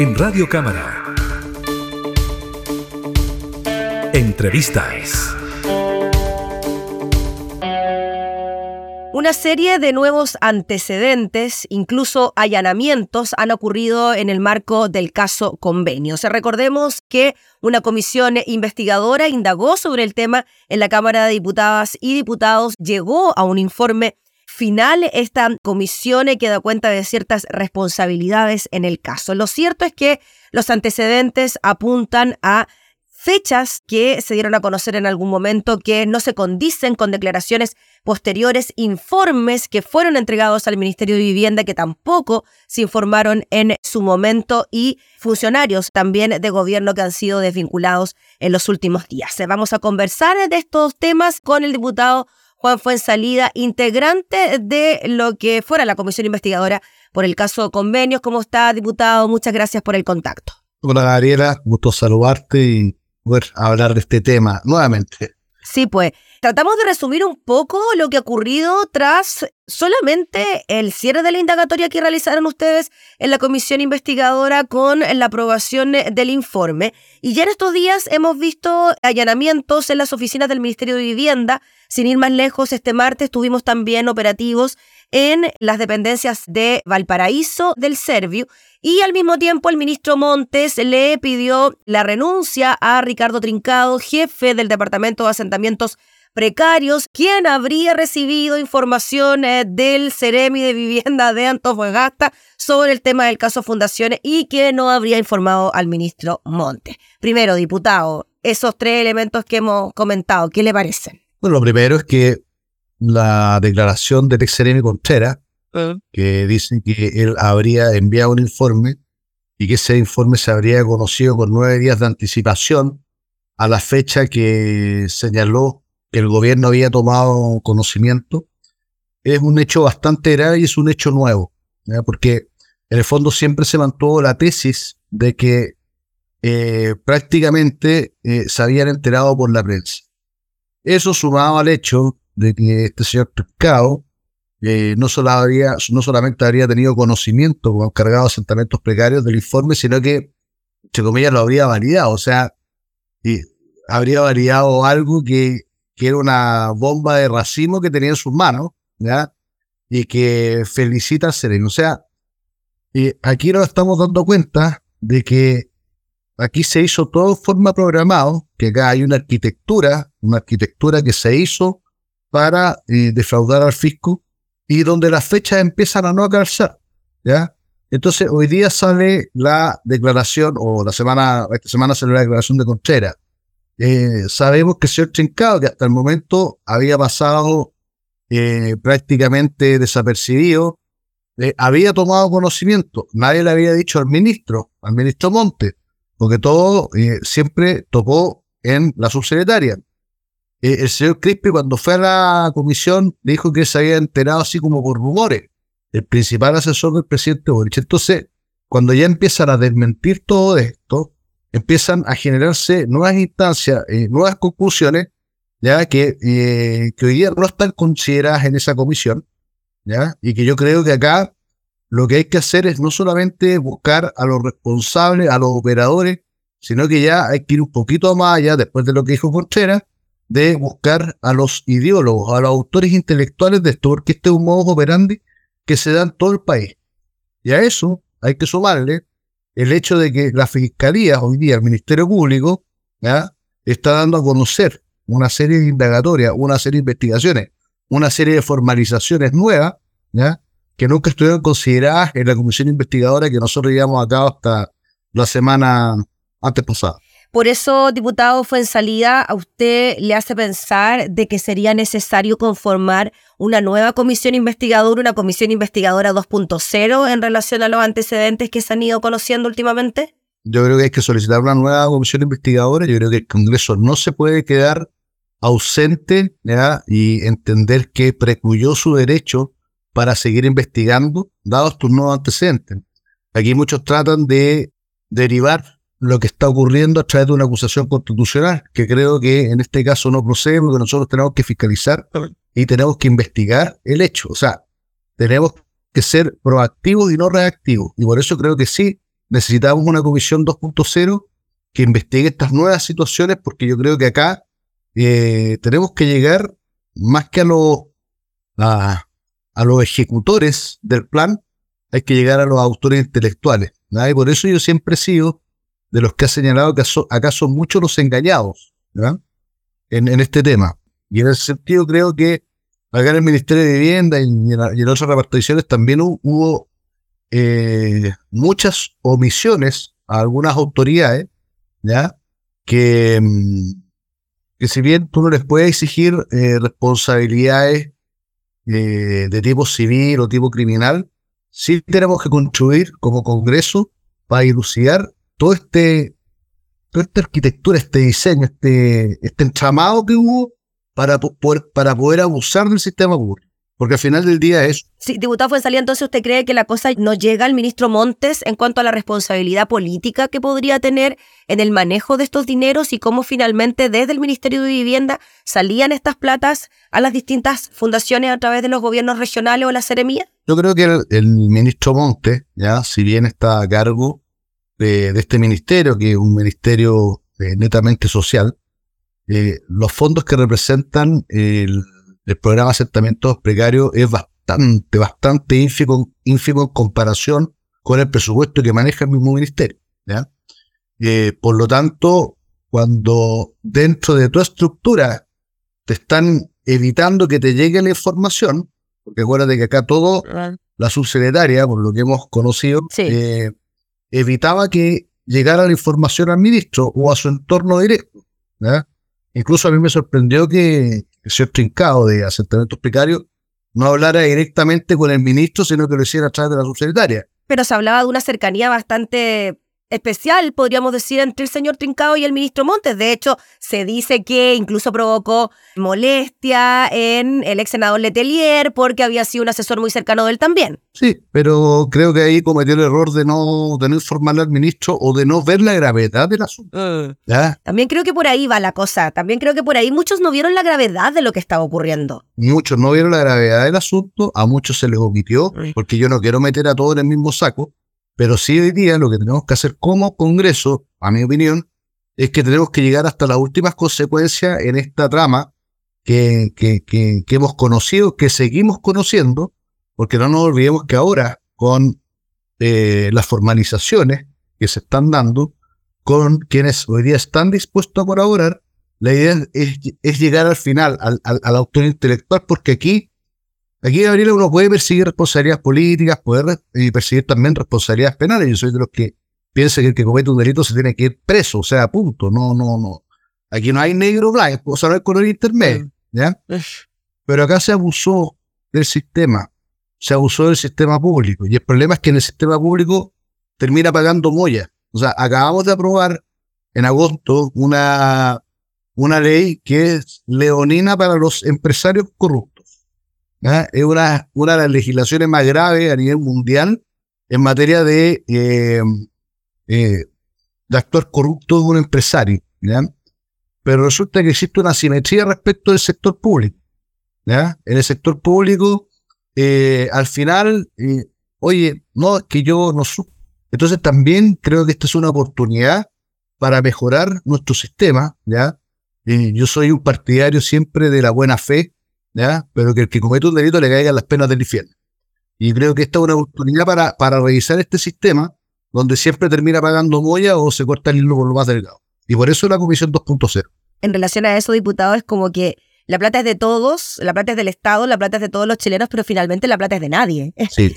en Radio Cámara. Entrevistas. Una serie de nuevos antecedentes, incluso allanamientos, han ocurrido en el marco del caso Convenios. Recordemos que una comisión investigadora indagó sobre el tema en la Cámara de Diputadas y Diputados, llegó a un informe final esta comisión que da cuenta de ciertas responsabilidades en el caso. Lo cierto es que los antecedentes apuntan a fechas que se dieron a conocer en algún momento que no se condicen con declaraciones posteriores, informes que fueron entregados al Ministerio de Vivienda que tampoco se informaron en su momento y funcionarios también de gobierno que han sido desvinculados en los últimos días. Vamos a conversar de estos temas con el diputado Juan Fuensalida, integrante de lo que fuera la comisión investigadora por el caso convenios. ¿Cómo está, diputado? Muchas gracias por el contacto. Hola, Gabriela. Gusto saludarte y poder hablar de este tema nuevamente. Sí, pues. Tratamos de resumir un poco lo que ha ocurrido tras solamente el cierre de la indagatoria que realizaron ustedes en la comisión investigadora con la aprobación del informe. Y ya en estos días hemos visto allanamientos en las oficinas del Ministerio de Vivienda. Sin ir más lejos, este martes tuvimos también operativos en las dependencias de Valparaíso del Servio y al mismo tiempo el ministro Montes le pidió la renuncia a Ricardo Trincado, jefe del Departamento de Asentamientos Precarios, quien habría recibido información eh, del Ceremi de Vivienda de Antofagasta sobre el tema del caso Fundaciones y que no habría informado al ministro Montes. Primero, diputado, esos tres elementos que hemos comentado, ¿qué le parecen? Bueno, lo primero es que la declaración del ex Contreras Ah. que dice que él habría enviado un informe y que ese informe se habría conocido con nueve días de anticipación a la fecha que señaló que el gobierno había tomado conocimiento, es un hecho bastante grave y es un hecho nuevo, porque en el fondo siempre se mantuvo la tesis de que eh, prácticamente eh, se habían enterado por la prensa. Eso sumado al hecho de que este señor Pescado eh, no, solo no solamente habría tenido conocimiento como encargado de asentamientos precarios del informe, sino que, entre comillas, lo habría validado. O sea, y habría validado algo que, que, era una bomba de racimo que tenía en sus manos, ¿ya? Y que felicita al Sereno. O sea, y aquí nos estamos dando cuenta de que aquí se hizo todo de forma programada, que acá hay una arquitectura, una arquitectura que se hizo para eh, defraudar al fisco y donde las fechas empiezan a no calzar. ¿ya? Entonces, hoy día sale la declaración, o la semana, esta semana sale la declaración de Contreras. Eh, sabemos que el señor Trincado, que hasta el momento había pasado eh, prácticamente desapercibido, había tomado conocimiento. Nadie le había dicho al ministro, al ministro Monte, porque todo siempre tocó en la subsecretaria. Eh, el señor Crispi cuando fue a la comisión dijo que se había enterado así como por rumores, el principal asesor del presidente Boric. Entonces, cuando ya empiezan a desmentir todo esto, empiezan a generarse nuevas instancias, eh, nuevas conclusiones, ya que, eh, que hoy día no están consideradas en esa comisión, ya, y que yo creo que acá lo que hay que hacer es no solamente buscar a los responsables, a los operadores, sino que ya hay que ir un poquito más allá, después de lo que dijo Contreras, de buscar a los ideólogos, a los autores intelectuales de esto, porque este es un modo operandi que se da en todo el país. Y a eso hay que sumarle el hecho de que la Fiscalía, hoy día el Ministerio Público, ¿ya? está dando a conocer una serie de indagatorias, una serie de investigaciones, una serie de formalizaciones nuevas, ¿ya? que nunca estuvieron consideradas en la comisión investigadora que nosotros llevamos a cabo hasta la semana antes pasada. Por eso, diputado fue en salida, a usted le hace pensar de que sería necesario conformar una nueva comisión investigadora, una comisión investigadora 2.0 en relación a los antecedentes que se han ido conociendo últimamente? Yo creo que hay que solicitar una nueva comisión investigadora. Yo creo que el Congreso no se puede quedar ausente y entender que precluyó su derecho para seguir investigando, dados tus nuevos antecedentes. Aquí muchos tratan de derivar lo que está ocurriendo a través de una acusación constitucional, que creo que en este caso no procede porque nosotros tenemos que fiscalizar y tenemos que investigar el hecho. O sea, tenemos que ser proactivos y no reactivos. Y por eso creo que sí necesitamos una comisión 2.0 que investigue estas nuevas situaciones porque yo creo que acá eh, tenemos que llegar más que a los, a, los ejecutores del plan, hay que llegar a los autores intelectuales. Y por eso yo siempre he sido de los que ha señalado que acá son muchos los engañados en, este tema. Y en ese sentido creo que acá en el Ministerio de Vivienda y en, otras reparticiones también hubo eh, muchas omisiones a algunas autoridades. Que, mm, que si bien tú no les puedes exigir eh, responsabilidades eh, de tipo civil o tipo criminal, sí tenemos que construir como Congreso para ilucidar todo este, toda esta arquitectura, este diseño, este, este entramado que hubo para, para poder abusar del sistema público. Porque al final del día es... Sí, diputado Fuenzalía, entonces usted cree que la cosa no llega al ministro Montes en cuanto a la responsabilidad política que podría tener en el manejo de estos dineros y cómo finalmente desde el Ministerio de Vivienda salían estas platas a las distintas fundaciones a través de los gobiernos regionales o la seremía? Yo creo que el, ministro Montes, ya, si bien está a cargo de, este ministerio, que es un ministerio eh, netamente social, eh, los fondos que representan el el programa de asentamientos precarios es bastante, bastante ínfimo, ínfimo en comparación con el presupuesto que maneja el mismo ministerio. Eh, por lo tanto, cuando dentro de tu estructura te están evitando que te llegue la información, porque acuérdate que acá todo, la subsecretaria, por lo que hemos conocido, eh, evitaba que llegara la información al ministro o a su entorno directo. Incluso a mí me sorprendió que, el señor Trincado de asentamientos precarios no hablara directamente con el ministro, sino que lo hiciera a través de la subsecretaria. Pero se hablaba de una cercanía bastante especial, podríamos decir, entre el señor Trincado y el ministro Montes. De hecho, se dice que incluso provocó molestia en el ex senador Letelier porque había sido un asesor muy cercano de él también. Sí, pero creo que ahí cometió el error de no, de no informarle al ministro o de no ver la gravedad del asunto. Ah. También creo que por ahí va la cosa. También creo que por ahí muchos no vieron la gravedad de lo que estaba ocurriendo. Muchos no vieron la gravedad del asunto, a muchos se les omitió, porque yo no quiero meter a todos en el mismo saco pero sí hoy día lo que tenemos que hacer como Congreso, a mi opinión, es que tenemos que llegar hasta las últimas consecuencias en esta trama que, hemos conocido, que seguimos conociendo, porque no nos olvidemos que ahora con eh, las formalizaciones que se están dando, con quienes hoy día están dispuestos a colaborar, la idea es, llegar al final, al, al, al autor intelectual, porque aquí Aquí, Gabriela, uno puede perseguir responsabilidades políticas, puede y perseguir también responsabilidades penales. Yo soy de los que piensa que el que comete un delito se tiene que ir preso, o sea, punto. No, no, no. Aquí no hay negro blanco, o sea, no hay color intermedio, ¿ya? Pero acá se abusó del sistema, se abusó del sistema público. Y el problema es que en el sistema público termina pagando moya. O sea, acabamos de aprobar en agosto una, una ley que es leonina para los empresarios corruptos. ¿Ah? es una, una de las legislaciones más graves a nivel mundial en materia de, eh, eh, corrupto de un empresario. Pero resulta que existe una simetría respecto del sector público. En el sector público, eh, al final, oye, no, es que yo no supe. Entonces también creo que esta es una oportunidad para mejorar nuestro sistema, ¿ya? yo soy un partidario siempre de la buena fe, ¿ya? Pero que el que comete un delito le caigan las penas del infierno. Y creo que esta es una oportunidad para, para revisar este sistema donde siempre termina pagando moya o se corta el hilo por lo más delgado. Y por eso la Comisión 2.0. En relación a eso, diputado, es como que la plata es de todos, la plata es del Estado, la plata es de todos los chilenos, pero finalmente la plata es de nadie.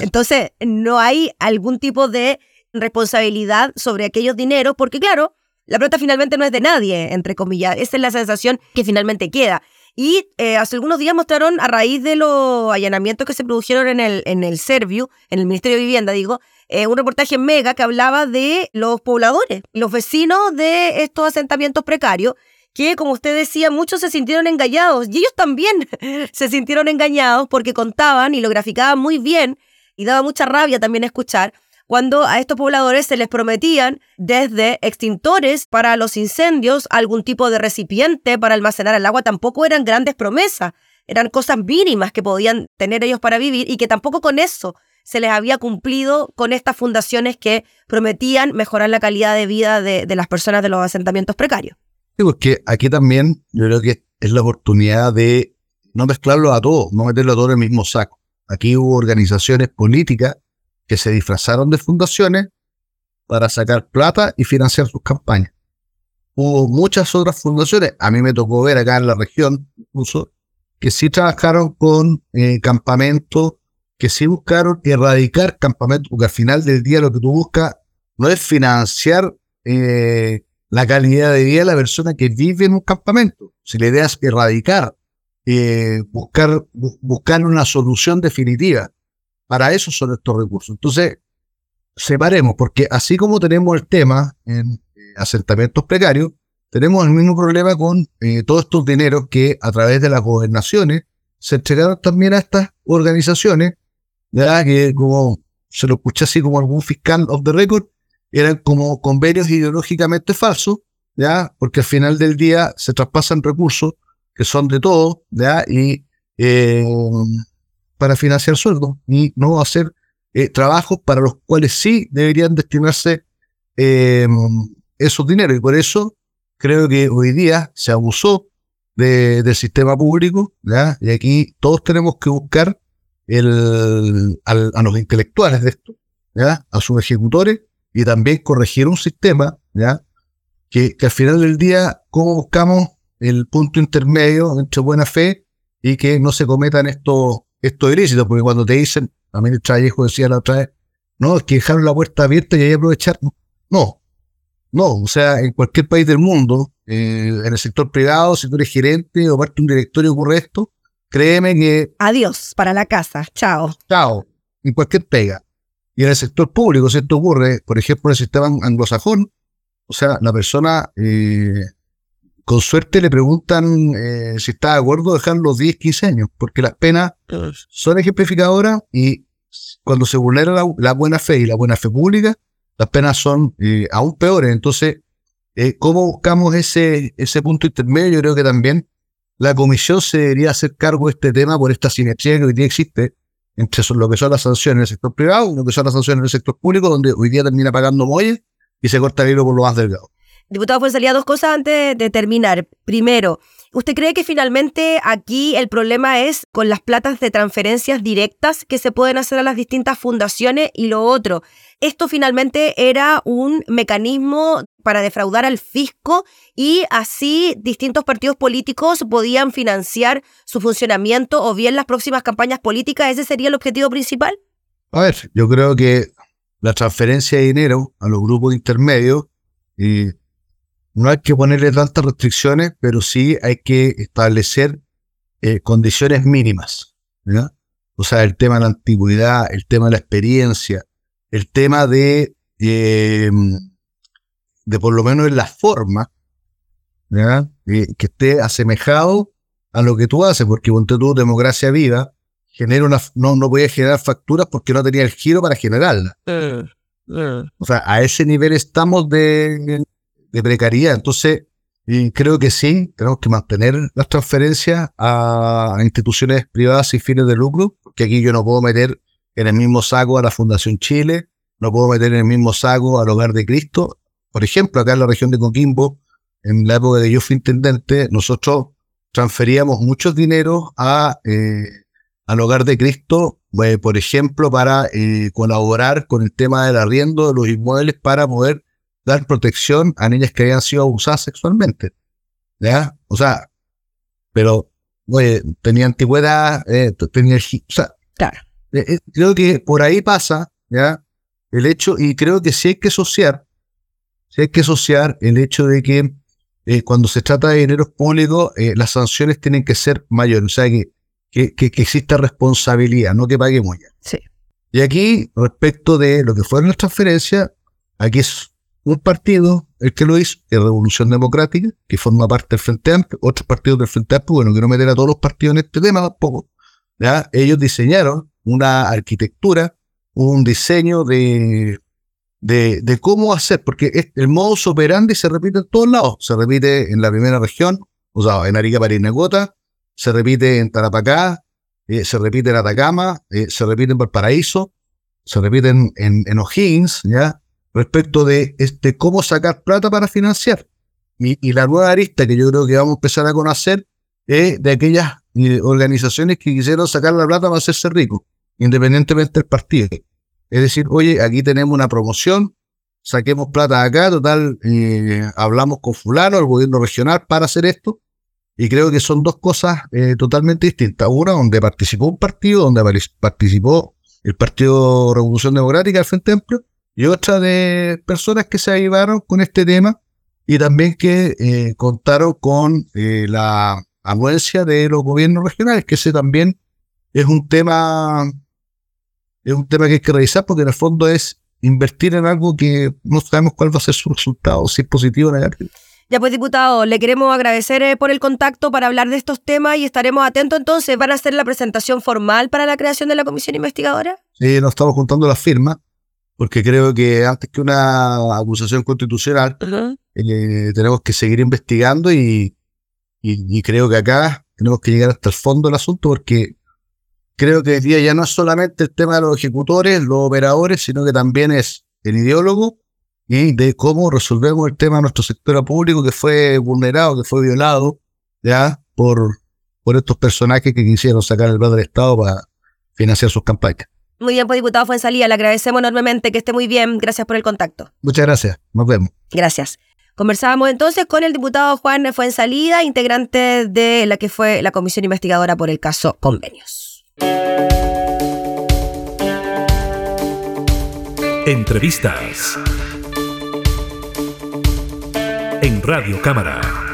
Entonces, no hay algún tipo de responsabilidad sobre aquellos dineros, porque claro, la plata finalmente no es de nadie, entre comillas. Esa es la sensación que finalmente queda. Y eh, hace algunos días mostraron, a raíz de los allanamientos que se produjeron en el, en el Serviu, en el Ministerio de Vivienda, digo, eh, un reportaje mega que hablaba de los pobladores, los vecinos de estos asentamientos precarios, que como usted decía, muchos se sintieron engañados y ellos también se sintieron engañados porque contaban y lo graficaban muy bien y daba mucha rabia también escuchar cuando a estos pobladores se les prometían desde extintores para los incendios, algún tipo de recipiente para almacenar el agua, tampoco eran grandes promesas. eran cosas mínimas que podían tener ellos para vivir y que tampoco con eso se les había cumplido con estas fundaciones que prometían mejorar la calidad de vida de, las personas de los asentamientos precarios. Sí, porque aquí también yo creo que es la oportunidad de no mezclarlo a todos, no meterlo a todos en el mismo saco. Aquí hubo organizaciones políticas que se disfrazaron de fundaciones para sacar plata y financiar sus campañas. Hubo muchas otras fundaciones, a mí me tocó ver acá en la región incluso, que sí trabajaron con eh, campamentos, que sí buscaron erradicar campamentos, porque al final del día lo que tú buscas no es financiar eh, la calidad de vida de la persona que vive en un campamento. Si la idea es erradicar, eh, buscar, buscar una solución definitiva. Para eso son estos recursos. Entonces, separemos, porque así como tenemos el tema en eh, asentamientos precarios, tenemos el mismo problema con eh, todos estos dineros que a través de las gobernaciones se entregaron también a estas organizaciones, ¿verdad? que como se lo escuché así como algún fiscal of the record, eran como convenios ideológicamente falsos, ¿ya? porque al final del día se traspasan recursos que son de todos, ¿ya? y eh, para financiar sueldos y no hacer eh, trabajos para los cuales sí deberían destinarse eh, esos dineros. Y por eso creo que hoy día se abusó del sistema público, ¿ya? y aquí todos tenemos que buscar el, a los intelectuales de esto, ¿ya? a sus ejecutores, y también corregir un sistema, ¿ya? Que, que al final del día, ¿cómo buscamos el punto intermedio entre buena fe y que no se cometan estos, estos ilícitos? Porque cuando te dicen, también el Trayejo decía la otra vez, no, es que dejaron la puerta abierta y ahí aprovechar. No, no, o sea, en cualquier país del mundo, eh, en el sector privado, si tú eres gerente o parte de un directorio ocurre esto, créeme que... Adiós, para la casa, chao. Chao, en cualquier pega. Y en el sector público, si esto ocurre, por ejemplo, en el sistema anglosajón, o sea, la persona, eh, con suerte le preguntan eh, si está de acuerdo dejar los 10, 15 años, porque las penas son ejemplificadoras y cuando se vulnera la, buena fe y la buena fe pública, las penas son eh, aún peores. Entonces, eh, ¿cómo buscamos ese, ese punto intermedio? Yo creo que también la comisión se debería hacer cargo de este tema por esta simetría que hoy día existe entre lo que son las sanciones en el sector privado y lo que son las sanciones en el sector público, donde hoy día termina pagando muelles y se corta el hilo por lo más delgado. Diputado salía dos cosas antes de terminar. Primero, ¿usted cree que finalmente aquí el problema es con las platas de transferencias directas que se pueden hacer a las distintas fundaciones? Y lo otro, ¿esto finalmente era un mecanismo para defraudar al fisco y así distintos partidos políticos podían financiar su funcionamiento o bien las próximas campañas políticas? ¿Ese sería el objetivo principal? A ver, yo creo que la transferencia de dinero a los grupos intermedios y no hay que ponerle tantas restricciones, pero sí hay que establecer eh, condiciones mínimas. O sea, el tema de la antigüedad, el tema de la experiencia, el tema de, eh, de por lo menos en la forma, eh, que esté asemejado a lo que tú haces, porque ponte tu democracia viva, genera una, no, no podía generar facturas porque no tenía el giro para generarla. O sea, a ese nivel estamos de, de precariedad. Entonces, creo que sí, tenemos que mantener las transferencias a, instituciones privadas sin fines de lucro, porque aquí yo no puedo meter en el mismo saco a la Fundación Chile, no puedo meter en el mismo saco al Hogar de Cristo. Por ejemplo, acá en la región de Coquimbo, en la época de yo fui intendente, nosotros transferíamos muchos dinero a, eh, al Hogar de Cristo, eh, por ejemplo, para eh, colaborar con el tema del arriendo de los inmuebles para poder dar protección a niñas que habían sido abusadas sexualmente. ¿Ya? O sea, pero, oye, tenía antigüedad, eh, tenía... O sea, claro. Eh, eh, creo que por ahí pasa, ¿ya? El hecho, y creo que sí hay que asociar, sí hay que asociar el hecho de que cuando se trata de dinero público, las sanciones tienen que ser mayores, o sea, que, que, que, exista responsabilidad, no que paguemos ya. Sí. Y aquí, respecto de lo que fueron las transferencias, aquí es un partido, el que lo hizo, es Revolución Democrática, que forma parte del Frente Amplio, otros partidos del Frente Amplio, bueno, quiero meter a todos los partidos en este tema tampoco. ¿ya? Ellos diseñaron una arquitectura, un diseño de, de, cómo hacer, porque el modus operandi se repite en todos lados, se repite en la primera región, o sea, en Arica, Parinacota, se repite en Tarapacá, eh, se repite en Atacama, eh, se repite en Valparaíso, se repite en, en, O'Higgins, ¿ya? Respecto de este, cómo sacar plata para financiar. Y, la nueva arista que yo creo que vamos a empezar a conocer es de aquellas eh, organizaciones que quisieron sacar la plata para hacerse ricos, independientemente del partido. Es decir, oye, aquí tenemos una promoción, saquemos plata acá, total, hablamos con fulano, el gobierno regional, para hacer esto, y creo que son dos cosas eh, totalmente distintas. Una donde participó un partido, donde participó el Partido Revolución Democrática, el Frente Amplio, y otra de personas que se ayudaron con este tema y también que eh, contaron con eh, la anuencia de los gobiernos regionales, que ese también es un tema es un tema que hay que revisar porque en el fondo es invertir en algo que no sabemos cuál va a ser su resultado, si es positivo o negativo. Ya pues, diputado, le queremos agradecer eh, por el contacto para hablar de estos temas y estaremos atentos entonces. ¿Van a hacer la presentación formal para la creación de la comisión investigadora? Sí, nos estamos juntando las firmas, porque creo que antes que una acusación constitucional, eh, tenemos que seguir investigando y, y, creo que acá tenemos que llegar hasta el fondo del asunto, porque creo que el día ya no es solamente el tema de los ejecutores, los operadores, sino que también es el ideólogo y de cómo resolvemos el tema de nuestro sector público que fue vulnerado, que fue violado ya por, por estos personajes que quisieron sacar el plan del Estado para financiar sus campañas. Muy bien, pues diputado Fuensalía, le agradecemos enormemente que esté muy bien. Gracias por el contacto. Muchas gracias. Nos vemos. Gracias. Conversábamos entonces con el diputado Juan Fuensalida, integrante de la que fue la comisión investigadora por el caso Convenios. Entrevistas en Radio Cámara.